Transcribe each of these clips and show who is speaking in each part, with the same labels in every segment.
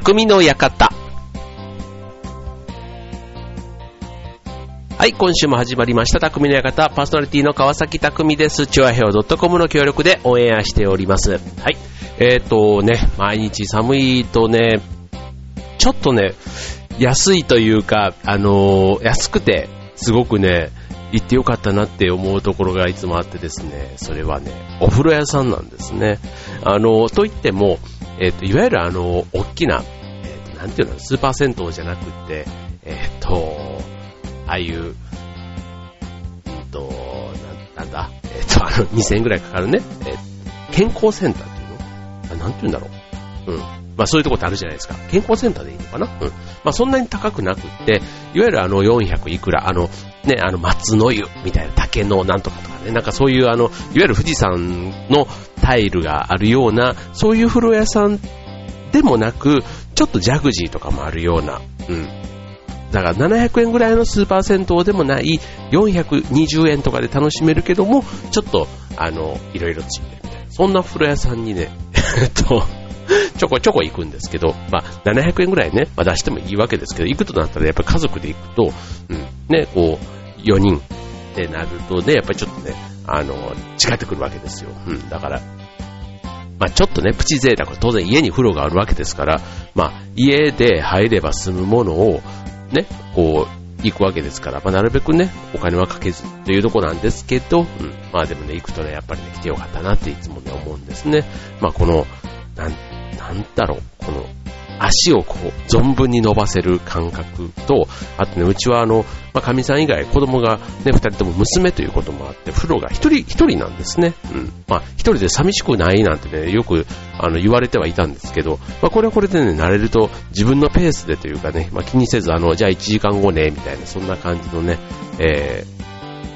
Speaker 1: 匠の館。はい、今週も始まりました、匠の館。パーソナリティの川崎匠です。チュアヘオ .com の協力でオンエアしております。はい。えっ、ー、とね、毎日寒いとね、ちょっとね、安いというか、あのー、安くて、すごくね、行ってよかったなって思うところがいつもあってですね、それはね、お風呂屋さんなんですね。あの、と言っても、えっ、ー、と、いわゆるあの、大きな、なんていうの、スーパー銭湯じゃなくて、えっ、と、ああいう、うんと、ななんだ、えっ、と、あの、2000円ぐらいかかるね、え健康センターっていうの？あなんていうんだろう。うん。まあそういうとこってあるじゃないですか。健康センターでいいのかな？うん。まあそんなに高くなくって、いわゆるあの400いくら、あの、ね、あの松の湯みたいな竹のなんとかとかね、なんかそういうあの、いわゆる富士山のタイルがあるような、そういう風呂屋さんでもなく、ちょっとジャグジーとかもあるような、うん。だから700円ぐらいのスーパー銭湯でもない420円とかで楽しめるけども、ちょっと、あの、いろいろついてるみたいな。そんな風呂屋さんにね、えっと、ちょこちょこ行くんですけど、まあ、700円ぐらいね、まあ、出してもいいわけですけど、行くとなったらやっぱ家族で行くと、うん、ね、こう、4人ってなるとね、やっぱりちょっとね、あの、違ってくるわけですよ。うん、だから、まあ、ちょっとね、プチ贅沢、当然家に風呂があるわけですから、まあ、家で入れば済むものを、ね、こう、行くわけですから、まあ、なるべくね、お金はかけずというとこなんですけど、うん、まあでもね、行くとね、やっぱりね、来てよかったなっていつもね、思うんですね。まあこの、なん、なんだろう、この、足をこう、存分に伸ばせる感覚と、あとね、うちはあの、まあ、神さん以外子供がね、二人とも娘ということもあって、風呂が一人、一人なんですね。うん。まあ、一人で寂しくないなんてね、よく、あの、言われてはいたんですけど、まあ、これはこれでね、慣れると自分のペースでというかね、まあ、気にせず、あの、じゃあ1時間後ね、みたいな、そんな感じのね、え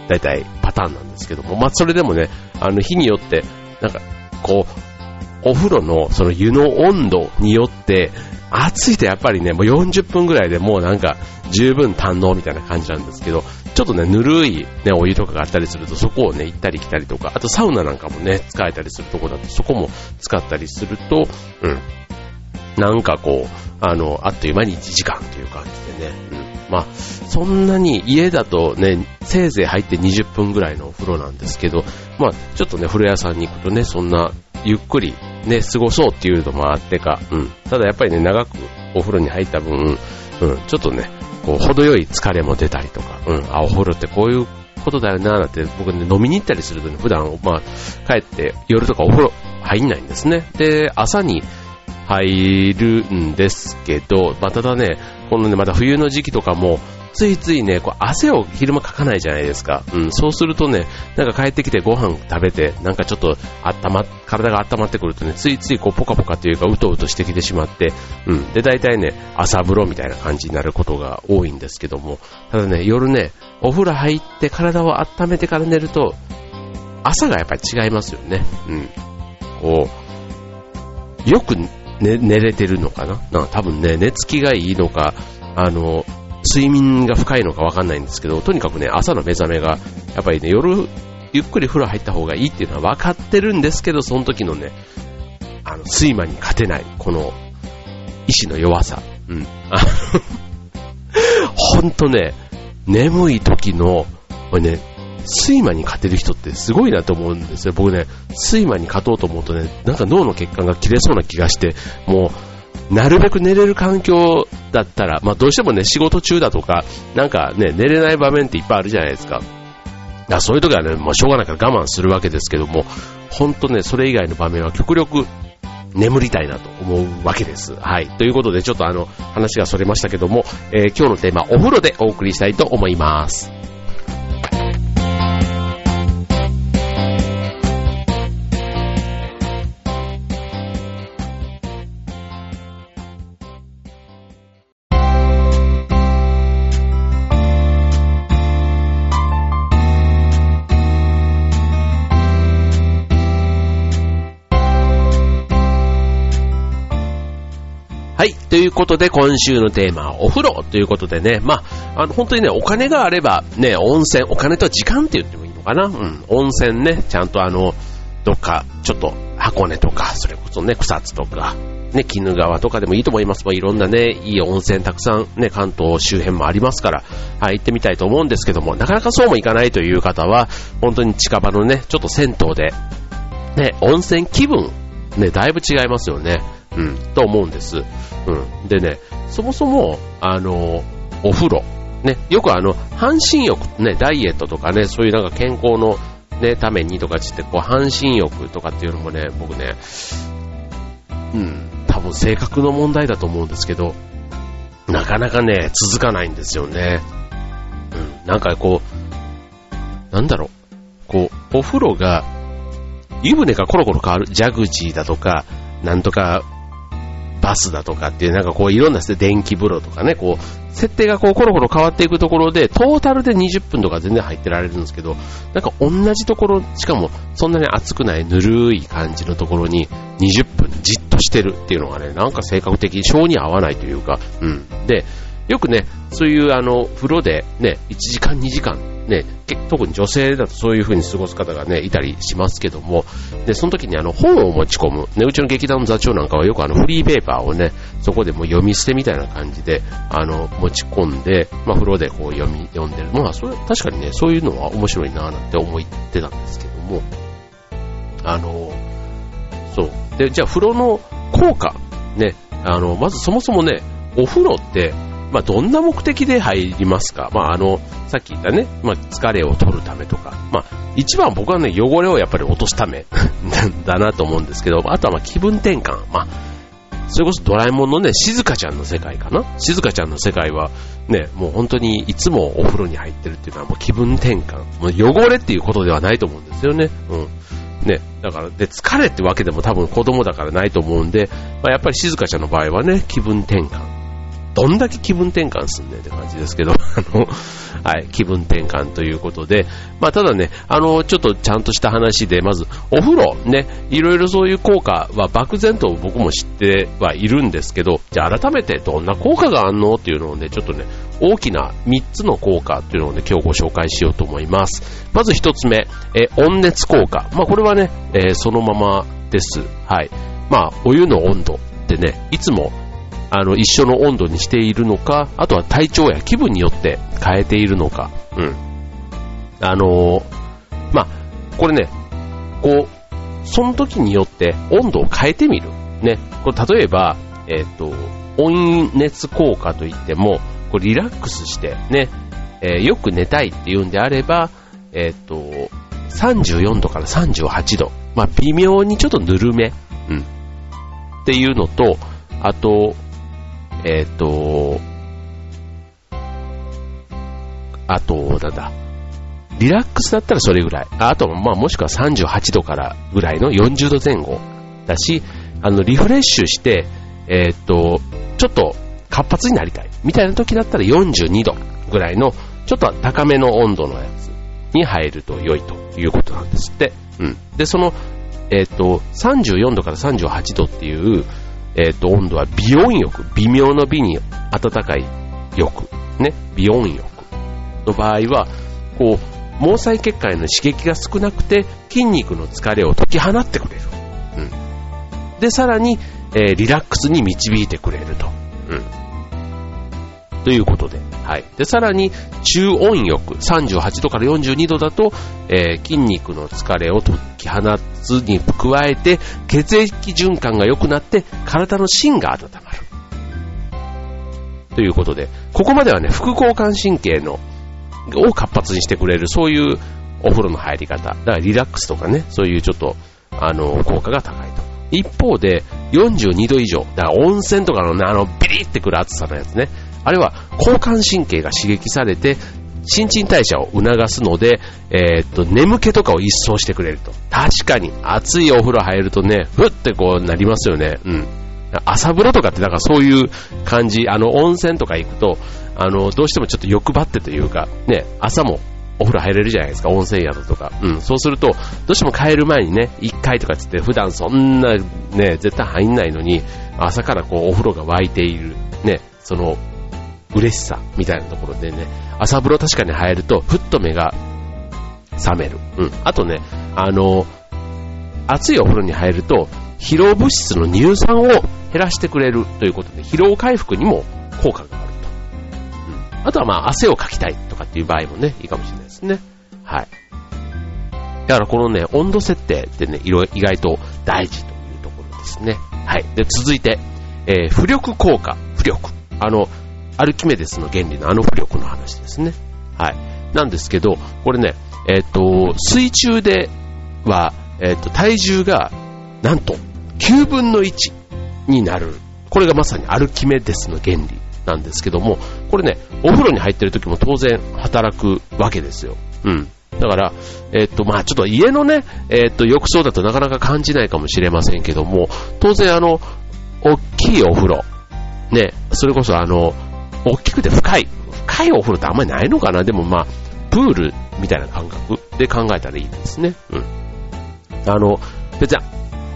Speaker 1: ー、大体パターンなんですけども、まあ、それでもね、あの、日によって、なんか、こう、お風呂のその湯の温度によって、暑いとやっぱりね、もう40分ぐらいでもうなんか十分堪能みたいな感じなんですけど、ちょっとね、ぬるいね、お湯とかがあったりすると、そこをね、行ったり来たりとか、あとサウナなんかもね、使えたりするとこだと、そこも使ったりすると、うん。なんかこう、あの、あっという間に1時間という感じでね、うん。まあ、そんなに家だとね、せいぜい入って20分ぐらいのお風呂なんですけど、まあ、ちょっとね、風呂屋さんに行くとね、そんなゆっくりね、過ごそうっていうのもあってか、うん。ただやっぱりね、長くお風呂に入った分、うん、ちょっとね、こう、程よい疲れも出たりとか、うん、あ、お風呂ってこういうことだよな、なんて、僕ね、飲みに行ったりするとね、普段、まあ、帰って夜とかお風呂入んないんですね。で、朝に入るんですけど、まあ、ただね、このね、また冬の時期とかも、ついついね、こう汗を昼間かかないじゃないですか。うん、そうするとね、なんか帰ってきてご飯食べて、なんかちょっと温ま、体が温まってくるとね、ついついこうポカポカというかうとうとしてきてしまって、うん、で、大体ね、朝風呂みたいな感じになることが多いんですけども、ただね、夜ね、お風呂入って体を温めてから寝ると、朝がやっぱり違いますよね。うん。こう、よく寝寝れてるのかな？な多分ね、寝つきがいいのか、あの、睡眠が深いのかわかんないんですけど、とにかくね、朝の目覚めが、やっぱりね、夜、ゆっくり風呂入った方がいいっていうのは分かってるんですけど、その時のね、あの、睡魔に勝てない、この、意志の弱さ。うん。あの、ほんとね、眠い時の、これね、睡魔に勝てる人ってすごいなと思うんですよ。僕ね、睡魔に勝とうと思うとね、なんか脳の血管が切れそうな気がして、もう、なるべく寝れる環境だったら、まあどうしてもね、仕事中だとか、なんかね、寝れない場面っていっぱいあるじゃないですか。だそういう時はね、まあしょうがないから我慢するわけですけども、ほんとね、それ以外の場面は極力眠りたいなと思うわけです。はい。ということで、ちょっとあの、話がそれましたけども、えー、今日のテーマ、お風呂でお送りしたいと思います。ということで、今週のテーマはお風呂ということでね、まあ、あの、本当にね、お金があれば、ね、温泉、お金と時間って言ってもいいのかな？うん。温泉ね、ちゃんとあの、どっか、ちょっと、箱根とか、それこそね、草津とか、ね、鬼怒川とかでもいいと思います。まあ、いろんなね、いい温泉たくさんね、関東周辺もありますから、はい、行ってみたいと思うんですけども、なかなかそうもいかないという方は、本当に近場のね、ちょっと銭湯で、ね、温泉気分、ね、だいぶ違いますよね。うん、と思うんです。うん。でね、そもそも、あの、お風呂、ね、よくあの、半身浴、ね、ダイエットとかね、そういうなんか健康のね、ためにとかつって、こう、半身浴とかっていうのもね、僕ね、うん、多分性格の問題だと思うんですけど、なかなかね、続かないんですよね。うん、なんかこう、なんだろう、こう、お風呂が、湯船がコロコロ変わる、ジャグジーだとか、なんとかバスだとかっていう、なんかこういろんなね電気風呂とかね、こう、設定がこうコロコロ変わっていくところで、トータルで20分とか全然入ってられるんですけど、なんか同じところ、しかもそんなに熱くないぬるい感じのところに20分じっとしてるっていうのがね、なんか性格的に性に合わないというか、うん。で、よくね、そういうあの、風呂でね、1時間2時間ね、特に女性だとそういう風に過ごす方がね、いたりしますけども、で、その時にあの本を持ち込む、ね、うちの劇団の座長なんかはよくあのフリーペーパーをね、そこでもう読み捨てみたいな感じで、あの、持ち込んで、まあ風呂でこう読み、読んでる。まあそれ、確かにね、そういうのは面白いなぁなんて思ってたんですけども、あの、そう。で、じゃあ風呂の効果、ね、あの、まずそもそもね、お風呂って、まあ、どんな目的で入りますか？まあ、あの、さっき言ったね、まあ、疲れを取るためとか、まあ、一番僕はね、汚れをやっぱり落とすため だなと思うんですけど、あとはまあ気分転換。まあ、それこそドラえもんのね、静香ちゃんの世界かな？静香ちゃんの世界は、ね、もう本当にいつもお風呂に入ってるっていうのはもう気分転換。もう汚れっていうことではないと思うんですよね。うん。ね、だから、で、疲れってわけでも多分子供だからないと思うんで、まあ、やっぱり静香ちゃんの場合はね、気分転換。どんだけ気分転換すんねんって感じですけど、あの、はい、気分転換ということで、まあ、ただね、あの、ちょっとちゃんとした話で、まず、お風呂、ね、いろいろそういう効果は漠然と僕も知ってはいるんですけど、じゃあ改めてどんな効果があんのっていうのをね、ちょっとね、大きな3つの効果っていうのをね、今日ご紹介しようと思います。まず1つ目、え、温熱効果。まあ、これはね、えー、そのままです。はい。まあ、お湯の温度ってね、いつもあの、一緒の温度にしているのか、あとは体調や気分によって変えているのか、うん。あのー、まあ、これね、こう、その時によって温度を変えてみる。ね。これ例えば、えっ、ー、と、温熱効果といっても、これリラックスしてね、えー、よく寝たいっていうんであれば、えっ、ー、と、34度から38度。まあ、微妙にちょっとぬるめ。うん。っていうのと、あと、えっ、ー、と、あと、なんだ、リラックスだったらそれぐらい。あと、まあ、もしくは38度からぐらいの40度前後だし、あの、リフレッシュして、えっ、ー、と、ちょっと活発になりたい。みたいな時だったら42度ぐらいの、ちょっと高めの温度のやつに入ると良いということなんですって。うん。で、その、えっ、ー、と、34度から38度っていう、えっ、ー、と、温度は微温浴。微妙の美に暖かい浴。ね。微温浴の場合は、こう、毛細血管への刺激が少なくて、筋肉の疲れを解き放ってくれる。うん。で、さらに、えー、リラックスに導いてくれると。うん。ということで。はい。で、さらに、中温浴、38度から42度だと、えー、筋肉の疲れを解き放つに加えて、血液循環が良くなって、体の芯が温まる。ということで、ここまではね、副交感神経の、を活発にしてくれる、そういうお風呂の入り方。だからリラックスとかね、そういうちょっと、あの、効果が高いと。一方で、42度以上、だから温泉とかのね、あの、ビリってくる暑さのやつね。あれは交感神経が刺激されて、新陳代謝を促すので、えー、っと、眠気とかを一掃してくれると。確かに、暑いお風呂入るとね、ふってこうなりますよね。うん。朝風呂とかってなんかそういう感じ、あの、温泉とか行くと、あの、どうしてもちょっと欲張ってというか、ね、朝もお風呂入れるじゃないですか、温泉宿とか。うん、そうすると、どうしても帰る前にね、1回とかつって普段そんなね、絶対入んないのに、朝からこうお風呂が沸いている、ね、その嬉しさみたいなところでね、朝風呂確かに入ると、ふっと目が覚める。うん。あとね、あの、熱いお風呂に入ると、疲労物質の乳酸を減らしてくれるということで、疲労回復にも効果があると。うん。あとはまあ、汗をかきたいとかっていう場合もね、いいかもしれないですね。はい。だからこのね、温度設定ってね、意外と大事というところですね。はい。で、続いて、えー、浮力効果。浮力。あの、アルキメデスの原理のあの浮力の話ですね。はい。なんですけど、これね、えっ、ー、と、水中では、えっ、ー、と、体重が、なんと、9分の1になる。これがまさにアルキメデスの原理なんですけども、これね、お風呂に入ってる時も当然働くわけですよ。うん。だから、えっと、まあちょっと家のね、えっと、浴槽だとなかなか感じないかもしれませんけども、当然あの、大きいお風呂、ね、それこそあの、大きくて深い、深いお風呂ってあんまりないのかな？でもまあ、プールみたいな感覚で考えたらいいですね。うん。あの、別に、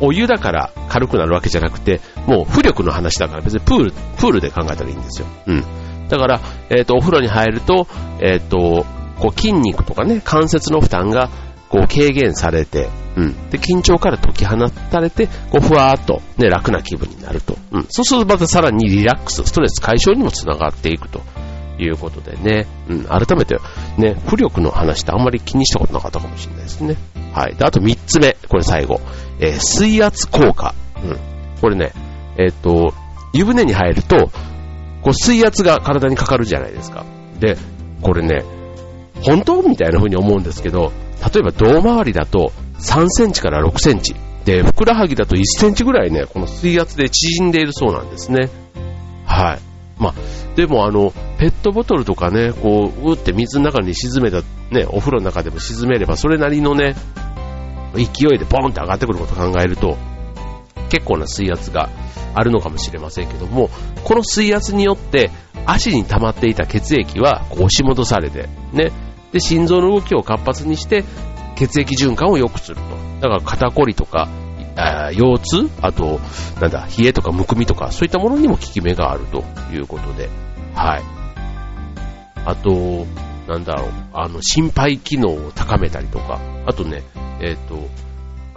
Speaker 1: お湯だから軽くなるわけじゃなくて、もう浮力の話だから別にプール、プールで考えたらいいんですよ。うん。だから、えっ、ー、と、お風呂に入ると、えっ、ー、と、こう筋肉とかね、関節の負担がこう軽減されて、うん。で、緊張から解き放たれて、こうふわーっとね、楽な気分になると。うん。そうするとまたさらにリラックス、ストレス解消にもつながっていくということでね、うん。改めてね、浮力の話ってあんまり気にしたことなかったかもしれないですね。はい。で、あと3つ目、これ最後。えー、水圧効果。うん。これね、えっ、と、湯船に入ると、こう水圧が体にかかるじゃないですか。で、これね、本当？みたいな風に思うんですけど、例えば胴回りだと3センチから6センチ。で、ふくらはぎだと1センチぐらいね、この水圧で縮んでいるそうなんですね。はい。まあ、でもあの、ペットボトルとかね、こう、うって水の中に沈めた、ね、お風呂の中でも沈めれば、それなりのね、勢いでボンって上がってくることを考えると、結構な水圧があるのかもしれませんけども、この水圧によって足に溜まっていた血液はこう押し戻されて、ね、で、心臓の動きを活発にして血液循環を良くすると。だから肩こりとか、腰痛あと、なんだ、冷えとかむくみとか、そういったものにも効き目があるということで、はい。あと、なんだろう、あの、心肺機能を高めたりとか、あとね、えっ、ー、と、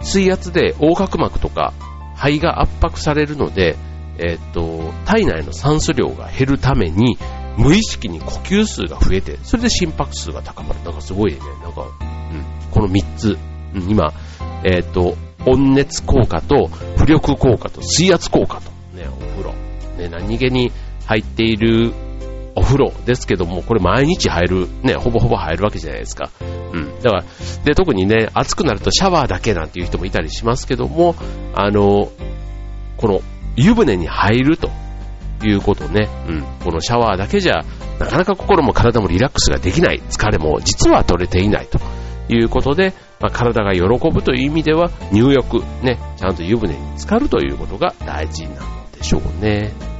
Speaker 1: 水圧で横隔膜とか肺が圧迫されるので、えっ、ー、と、体内の酸素量が減るために、無意識に呼吸数が増えて、それで心拍数が高まる。なんかすごいね、なんか、うん、この3つ、うん、今、えっ、ー、と、温熱効果と、浮力効果と、水圧効果と、ね、お風呂。ね、何気に入っているお風呂ですけども、これ毎日入る、ね、ほぼほぼ入るわけじゃないですか。うん。だから、で、特にね、暑くなるとシャワーだけなんていう人もいたりしますけども、あの、この湯船に入るということね、うん。このシャワーだけじゃ、なかなか心も体もリラックスができない、疲れも実は取れていないということで、まあ、体が喜ぶという意味では、入浴、ね、ちゃんと湯船に浸かるということが大事なのでしょうね。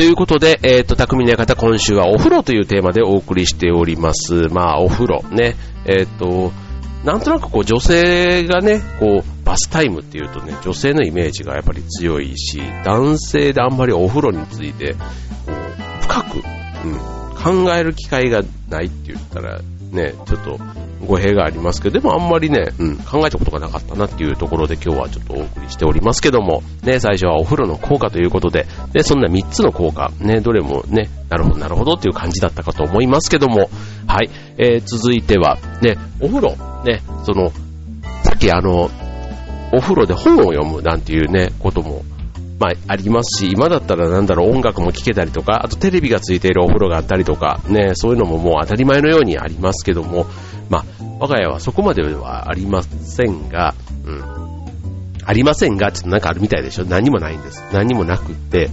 Speaker 1: ということで、えっ、ー、と、匠の館、今週はお風呂というテーマでお送りしております。まあ、お風呂ね。えっ、ー、と、なんとなくこう女性がね、こう、バスタイムっていうとね、女性のイメージがやっぱり強いし、男性であんまりお風呂について、こう、深く、うん、考える機会がないって言ったら、ね、ちょっと語弊がありますけど、でもあんまりね、うん、考えたことがなかったなっていうところで今日はちょっとお送りしておりますけども、ね、最初はお風呂の効果ということで、で、そんな3つの効果、ね、どれもね、なるほど、なるほどっていう感じだったかと思いますけども、はい、えー、続いては、ね、お風呂、ね、その、さっきあの、お風呂で本を読むなんていうね、こともまあ、ありますし、今だったらなんだろう、音楽も聴けたりとか、あとテレビがついているお風呂があったりとか、ね、そういうのももう当たり前のようにありますけども、まあ、我が家はそこまではありませんが、うん。ありませんが、ちょっとなんかあるみたいでしょ？何もないんです。何もなくって、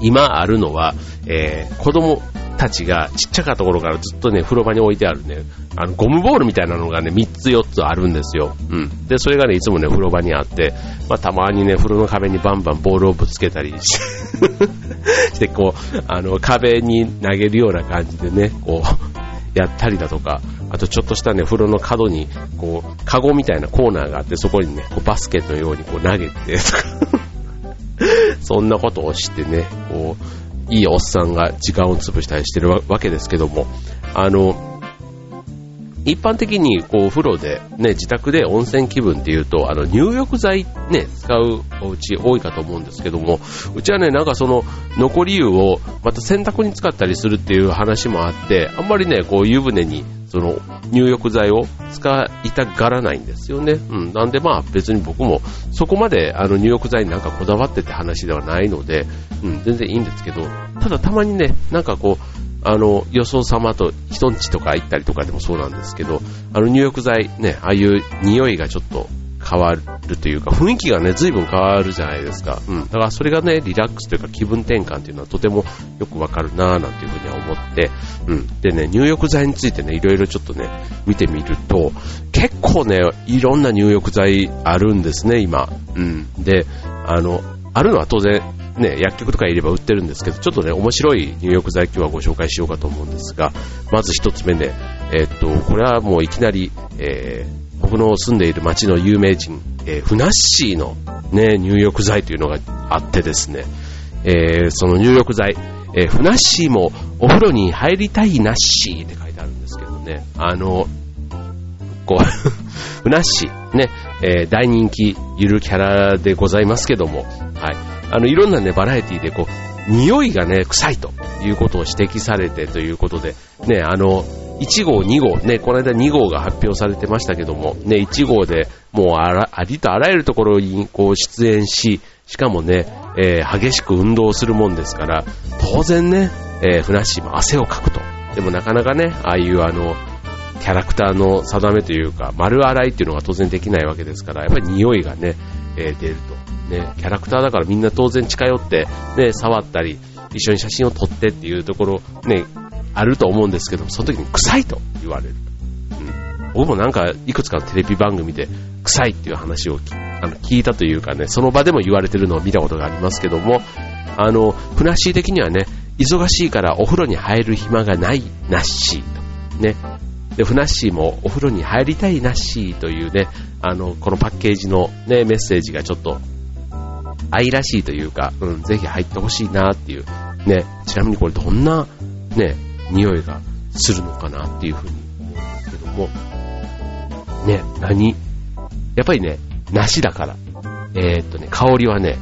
Speaker 1: 今あるのは、えー、子供たちがちっちゃかった頃からずっとね、風呂場に置いてあるね、あの、ゴムボールみたいなのがね、3つ4つあるんですよ。うん。で、それがね、いつもね、風呂場にあって、まあ、たまにね、風呂の壁にバンバンボールをぶつけたり して、こう、あの、壁に投げるような感じでね、こう、やったりだとか、あとちょっとしたね、風呂の角に、こう、カゴみたいなコーナーがあって、そこにね、こうバスケのようにこう投げて、と かそんなことをしてね、こう、いいおっさんが時間を潰したりしてるわけですけども、あの、一般的にこうお風呂で、ね、自宅で温泉気分っていうと、あの入浴剤ね、使うお家多いかと思うんですけども、うちはね、なんかその残り湯をまた洗濯に使ったりするっていう話もあって、あんまりね、こう湯船にその入浴剤を使いたがらないんですよね。うん。なんでまあ別に僕もそこまであの入浴剤になんかこだわってって話ではないので、うん、全然いいんですけど、ただたまにね、なんかこう、あの、予想様と人んちとか行ったりとかでもそうなんですけど、あの入浴剤ね、ああいう匂いがちょっと変わるというか、雰囲気がね、随分変わるじゃないですか。うん。だからそれがね、リラックスというか気分転換っていうのはとてもよくわかるなぁなんていうふうには思って、うん。でね、入浴剤についてね、いろいろちょっとね、見てみると、結構ね、いろんな入浴剤あるんですね、今。うん。で、あの、あるのは当然ね、薬局とかいれば売ってるんですけど、ちょっとね、面白い入浴剤今日はご紹介しようかと思うんですが、まず一つ目ね、えー、っと、これはもういきなり、えー、僕の住んでいる町の有名人、えー、ふなっしーのね、入浴剤というのがあってですね、えー、その入浴剤、えー、ふなっしーもお風呂に入りたいなっしーって書いてあるんですけどね、あの、こう ふなっしー、ね、えー、大人気ゆるキャラでございますけども、はい。あの、いろんなね、バラエティでこう、匂いがね、臭いということを指摘されてということで、ね、あの、1号、2号、ね、この間2号が発表されてましたけども、ね、1号でもうあら、ありとあらゆるところにこう出演し、しかもね、えー、激しく運動するもんですから、当然ね、えー、ふなっしーも汗をかくと。でもなかなかね、ああいうあの、キャラクターの定めというか、丸洗いっていうのが当然できないわけですから、やっぱり匂いがね、えー、出ると。ね、キャラクターだからみんな当然近寄って、ね、触ったり、一緒に写真を撮ってっていうところ、ね、あると思うんですけど、その時に臭いと言われる。うん。僕もなんか、いくつかのテレビ番組で、臭いっていう話をあの聞いたというかね、その場でも言われてるのを見たことがありますけども、あの、ふなっしー的にはね、忙しいからお風呂に入る暇がないなっしーと。ね。で、ふなっしーもお風呂に入りたいなっしーというね、あの、このパッケージのね、メッセージがちょっと愛らしいというか、うん、ぜひ入ってほしいなっていう。ね、ちなみにこれどんな、ね、匂いがするのかなっていうふうに思うんですけども、ね、何やっぱりね、梨だから。えー、っとね、香りはね、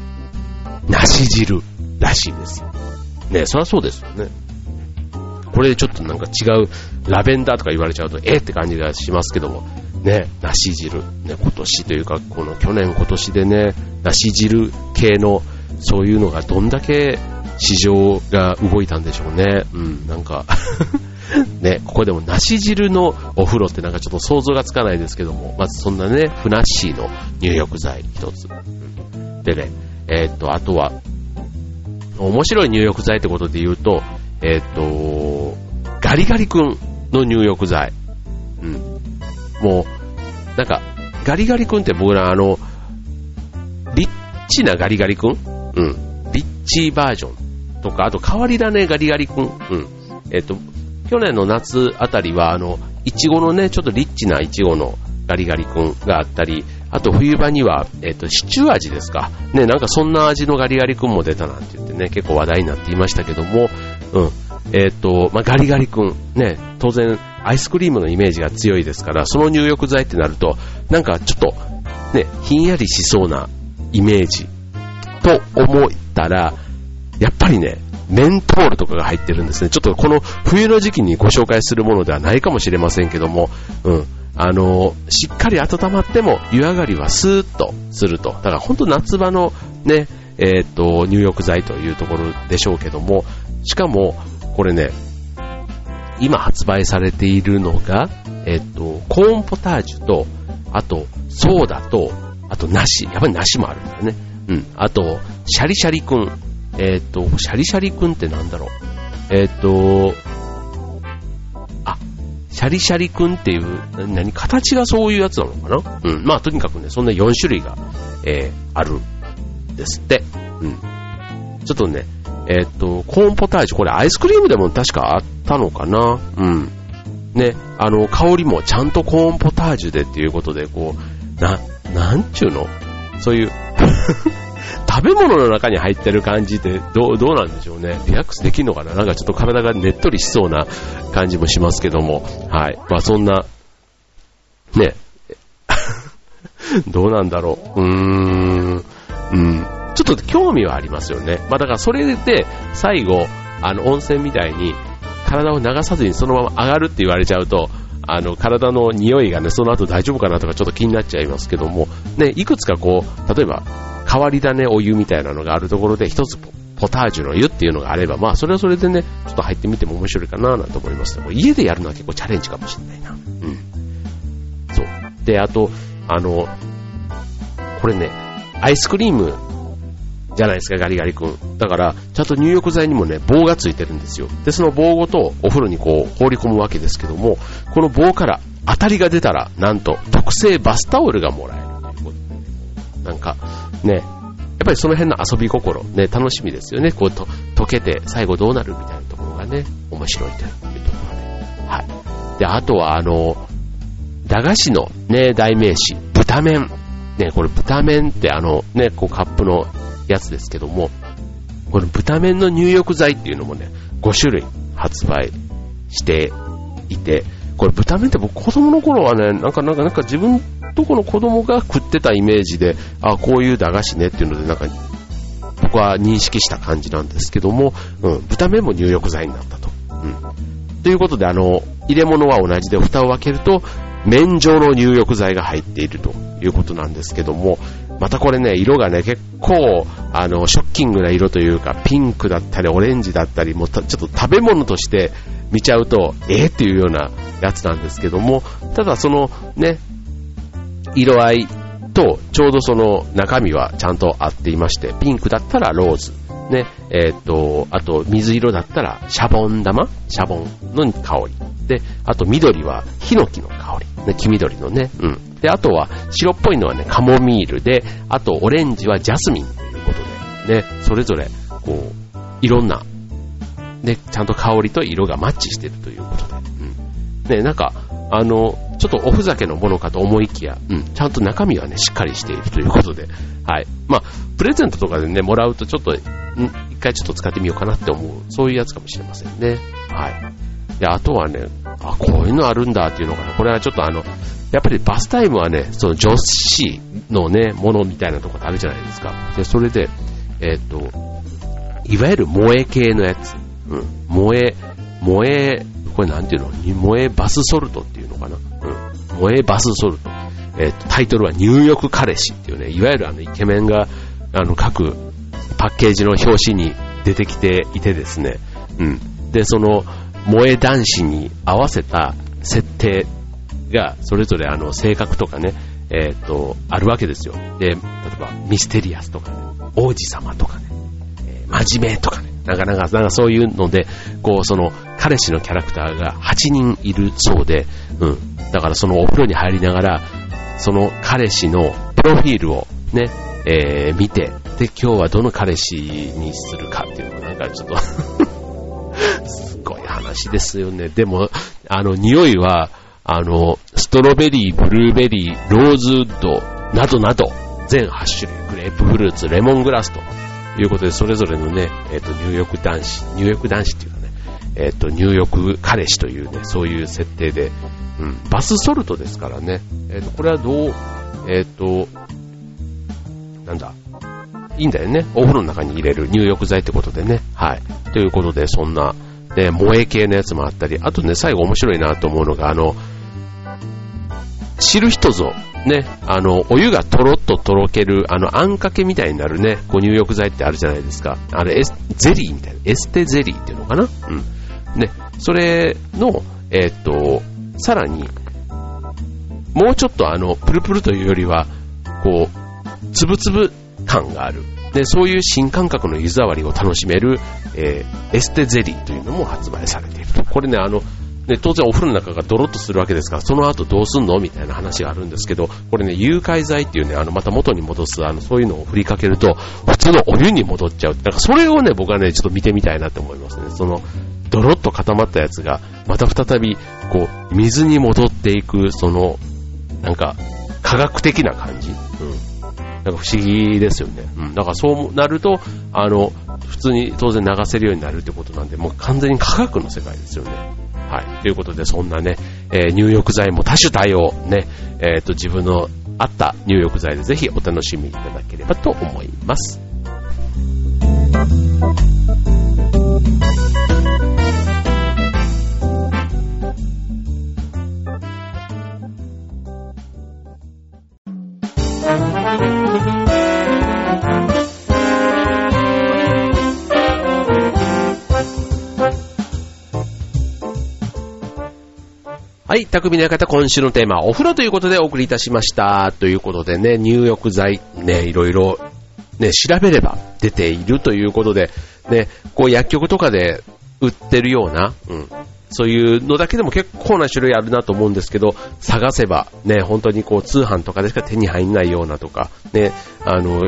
Speaker 1: 梨汁らしいですよ。ね、そりゃそうですよね。これでちょっとなんか違うラベンダーとか言われちゃうと、えー、って感じがしますけども、ね、梨汁、ね、今年というか、この去年今年でね、梨汁系の、そういうのがどんだけ市場が動いたんでしょうね。うん、なんか ね、ここでも梨汁のお風呂ってなんかちょっと想像がつかないですけども、まずそんなね、ふなっしーの入浴剤一つ。でね、えー、っと、あとは、面白い入浴剤ってことで言うと、えー、っと、ガリガリ君の入浴剤。うん。もう、なんか、ガリガリ君って僕らあの、リッチなガリガリ君？うん。リッチバージョンとか、あと変わり種ガリガリ君？うん。えっ、と、去年の夏あたりは、あの、いちごのね、ちょっとリッチないちごのガリガリ君があったり、あと冬場には、えっ、と、シチュー味ですか？ね、なんかそんな味のガリガリ君も出たなんて言ってね、結構話題になっていましたけども、うん。えっ、と、まあ、ガリガリ君、ね、当然、アイスクリームのイメージが強いですから、その入浴剤ってなると、なんかちょっと、ね、ひんやりしそうなイメージと思ったら、やっぱりね、メントールとかが入ってるんですね。ちょっとこの冬の時期にご紹介するものではないかもしれませんけども、うん。あの、しっかり温まっても湯上がりはスーッとすると。だから本当夏場のね、えっ、と、入浴剤というところでしょうけども、しかも、これね、今発売されているのが、えっと、コーンポタージュと、あと、ソーダと、あと、梨。やっぱり梨もあるんだよね。うん。あと、シャリシャリくん。えっと、シャリシャリくんってなんだろう。えっと、あ、シャリシャリくんっていう、何、形がそういうやつなのかな？うん。まあ、とにかくね、そんな4種類が、えー、あるですって。うん。ちょっとね、え、っと、コーンポタージュ、これアイスクリームでも確かあったのかな？うん。ね、あの、香りもちゃんとコーンポタージュでっていうことで、こう、な、なんちゅうの？そういう 食べ物の中に入ってる感じってどう、どうなんでしょうね？リラックスできるのかな？なんかちょっと体がねっとりしそうな感じもしますけども。はい。まあそんな、ね。どうなんだろう？うーん。うん。ちょっと興味はありますよね。まあだからそれで最後、あの温泉みたいに体を流さずにそのまま上がるって言われちゃうと、あの、体の匂いがね、その後大丈夫かなとかちょっと気になっちゃいますけども、ね、いくつかこう、例えば、変わり種お湯みたいなのがあるところで、一つポタージュの湯っていうのがあれば、まあ、それはそれでね、ちょっと入ってみても面白いかななんて思いますけど家でやるのは結構チャレンジかもしれないな。うん。そう。で、あと、あの、これね、アイスクリームじゃないですか、ガリガリ君。だから、ちゃんと入浴剤にもね、棒がついてるんですよ。で、その棒ごとお風呂にこう放り込むわけですけども、この棒から当たりが出たら、なんと特製バスタオルがもらえる、なんか、ね、やっぱりその辺の遊び心、ね、楽しみですよね。こうと、溶けて最後どうなるみたいなところがね、面白いというところで。はい。で、あとはあの、駄菓子のね、代名詞、豚麺。ね、これ豚麺ってあの、ね、こうカップのやつですけども、この豚麺の入浴剤っていうのもね、5種類発売していて、これ豚麺って僕子供の頃はね、なんかなんかなんか自分とこの子供が食ってたイメージで、あ、こういう駄菓子ねっていうので、なんか、僕は認識した感じなんですけども、うん、豚麺も入浴剤になったと。うん。ということで、あの、入れ物は同じで、蓋を開けると、麺状の入浴剤が入っているということなんですけども、またこれね、色がね、結構、あの、ショッキングな色というか、ピンクだったり、オレンジだったり、もうちょっと食べ物として見ちゃうと、えー、っていうようなやつなんですけども、ただそのね、色合いとちょうどその中身はちゃんと合っていまして、ピンクだったらローズ、ね、えー、っと、あと水色だったらシャボン玉？シャボンの香り。で、あと緑はヒノキの香り。ね、黄緑のね、うん。で、あとは白っぽいのはね、カモミールで、あとオレンジはジャスミンということで、ね、それぞれ、こう、いろんな、ね、ちゃんと香りと色がマッチしてるということで、うん。ね、なんか、あの、ちょっとおふざけのものかと思いきや、うん、ちゃんと中身はね、しっかりしているということで、はい。まあ、プレゼントとかでね、もらうとちょっと、ん一回ちょっと使ってみようかなって思う、そういうやつかもしれませんね。はい。で、あとはね、あ、こういうのあるんだっていうのかな。これはちょっとあの、やっぱりバスタイムはね、その女子のね、ものみたいなところあるじゃないですか。で、それで、えっ、ー、と、いわゆる萌え系のやつ。うん。萌え、萌え、これなんていうの？萌えバスソルトっていうのかな？うん。萌えバスソルト。えっ、ー、と、タイトルは入浴彼氏っていうね、いわゆるあのイケメンが、あの、各パッケージの表紙に出てきていてですね。うん。で、その、萌え男子に合わせた設定が、それぞれあの、性格とかね、えっ、ー、と、あるわけですよ。で、例えば、ミステリアスとかね、王子様とかね、えー、真面目とかね、なかなか、なんかそういうので、こう、その、彼氏のキャラクターが8人いるそうで、うん。だからそのお風呂に入りながら、その彼氏のプロフィールをね、えー、見て、で、今日はどの彼氏にするかっていうのがなんかちょっと すごい話ですよね。でも、あの、匂いは、あの、ストロベリー、ブルーベリー、ローズウッド、などなど、全8種類、グレープフルーツ、レモングラスということで、それぞれのね、えっ、ー、と、入浴男子、入浴男子っていうかね、えっ、ー、と、入浴彼氏というね、そういう設定で、うん、バスソルトですからね、えっ、ー、と、これはどう、えっ、と、なんだ、いいんだよね。お風呂の中に入れる入浴剤ってことでね。はい。ということで、そんな、ね、萌え系のやつもあったり、あとね、最後面白いなと思うのが、あの、知る人ぞ、ね、あの、お湯がとろっととろける、あの、あんかけみたいになるね、こう入浴剤ってあるじゃないですか。あれ、ゼリーみたいな、エステゼリーっていうのかな？うん。ね、それの、えー、っと、さらに、もうちょっとあの、プルプルというよりは、こう、つぶつぶ感がある。で、そういう新感覚の湯触りを楽しめる、えー、エステゼリーというのも発売されていると。これね、あの、で、当然お風呂の中がドロッとするわけですから、その後どうすんのみたいな話があるんですけど、これね、誘拐剤っていうね、あの、また元に戻す、あの、そういうのを振りかけると、普通のお湯に戻っちゃう。だからそれをね、僕はね、ちょっと見てみたいなって思いますね。その、ドロッと固まったやつが、また再び、こう、水に戻っていく、その、なんか、科学的な感じ。うん。なんか不思議ですよね。うん。だからそうなると、あの、普通に当然流せるようになるってことなんで、もう完全に科学の世界ですよね。はい。ということで、そんなね、えー、入浴剤も多種多様、ね、えっ、ー、と、自分のあった入浴剤でぜひお楽しみいただければと思います。はい、匠の館今週のテーマ、お風呂ということでお送りいたしました。ということでね、入浴剤、ね、いろいろ、ね、調べれば出ているということで、ね、こう薬局とかで売ってるような、うん、そういうのだけでも結構な種類あるなと思うんですけど、探せば、ね、本当にこう通販とかでしか手に入んないようなとか、ね、あの、ちょ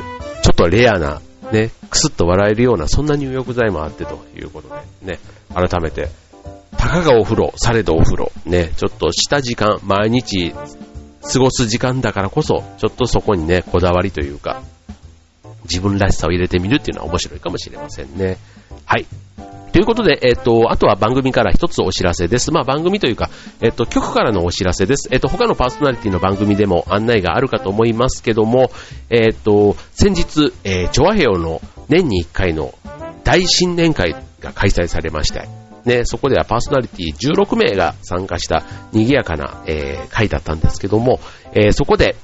Speaker 1: っとレアな、ね、くすっと笑えるような、そんな入浴剤もあってということで、ね、改めてたかがお風呂、されどお風呂、ね、ちょっとした時間、毎日過ごす時間だからこそ、ちょっとそこにね、こだわりというか、自分らしさを入れてみるっていうのは面白いかもしれませんね。はい。ということで、えっ、ー、と、あとは番組から一つお知らせです。まあ番組というか、えっ、ー、と、局からのお知らせです。えっ、ー、と、他のパーソナリティの番組でも案内があるかと思いますけども、えっ、と、先日、えー、チョアヘオの年に1回の大新年会が開催されまして、ね、そこではパーソナリティ16名が参加した賑やかな、えー、会だったんですけども、えー、そこで、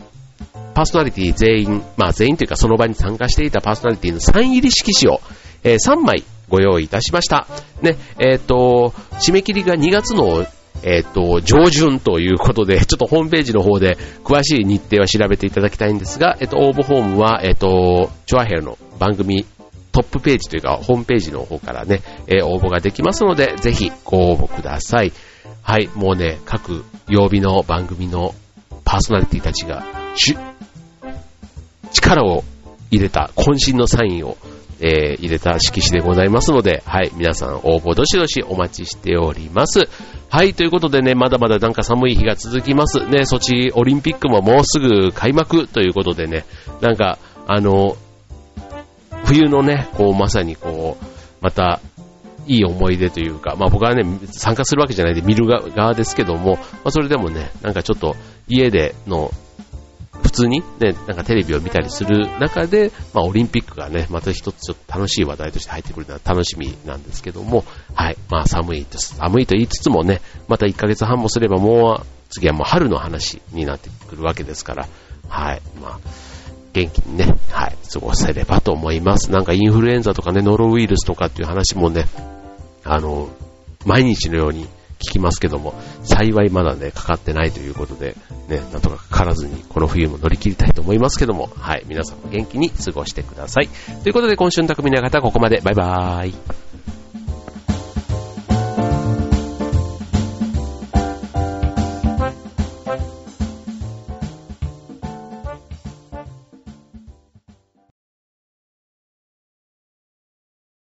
Speaker 1: パーソナリティ全員、まあ全員というかその場に参加していたパーソナリティのサイン入り色紙を、えー、3枚ご用意いたしました。ね、えっ、と、締め切りが2月のえっ、ー、と、上旬ということで、ちょっとホームページの方で詳しい日程は調べていただきたいんですが、えっ、ー、と、応募フォームは、えっ、ー、と、チョアヘルの番組トップページというか、ホームページの方からね、えー、応募ができますので、ぜひご応募ください。はい、もうね、各曜日の番組のパーソナリティたちが、力を入れた渾身のサインを、えー、入れた色紙でございますので、はい、皆さん応募どしどしお待ちしております。はい、ということでね、まだまだなんか寒い日が続きます。ね、ソチオリンピックももうすぐ開幕ということでね、なんか、あの、冬のね、こう、まさにこう、また、いい思い出というか、まあ僕はね、参加するわけじゃないで見る側ですけども、まあそれでもね、なんかちょっと家での、普通にね、なんかテレビを見たりする中で、まあオリンピックがね、また一つちょっと楽しい話題として入ってくるのは楽しみなんですけども、はい、まあ寒いです。寒いと言いつつもね、また1ヶ月半もすればもう、次はもう春の話になってくるわけですから、はい、まあ、元気にね、はい、過ごせればと思います。なんかインフルエンザとかね、ノロウイルスとかっていう話もね、あの、毎日のように聞きますけども、幸いまだね、かかってないということで、ね、なんとかかからずに、この冬も乗り切りたいと思いますけども、はい、皆さんも元気に過ごしてください。ということで、今週の匠の方はここまで。バイバーイ。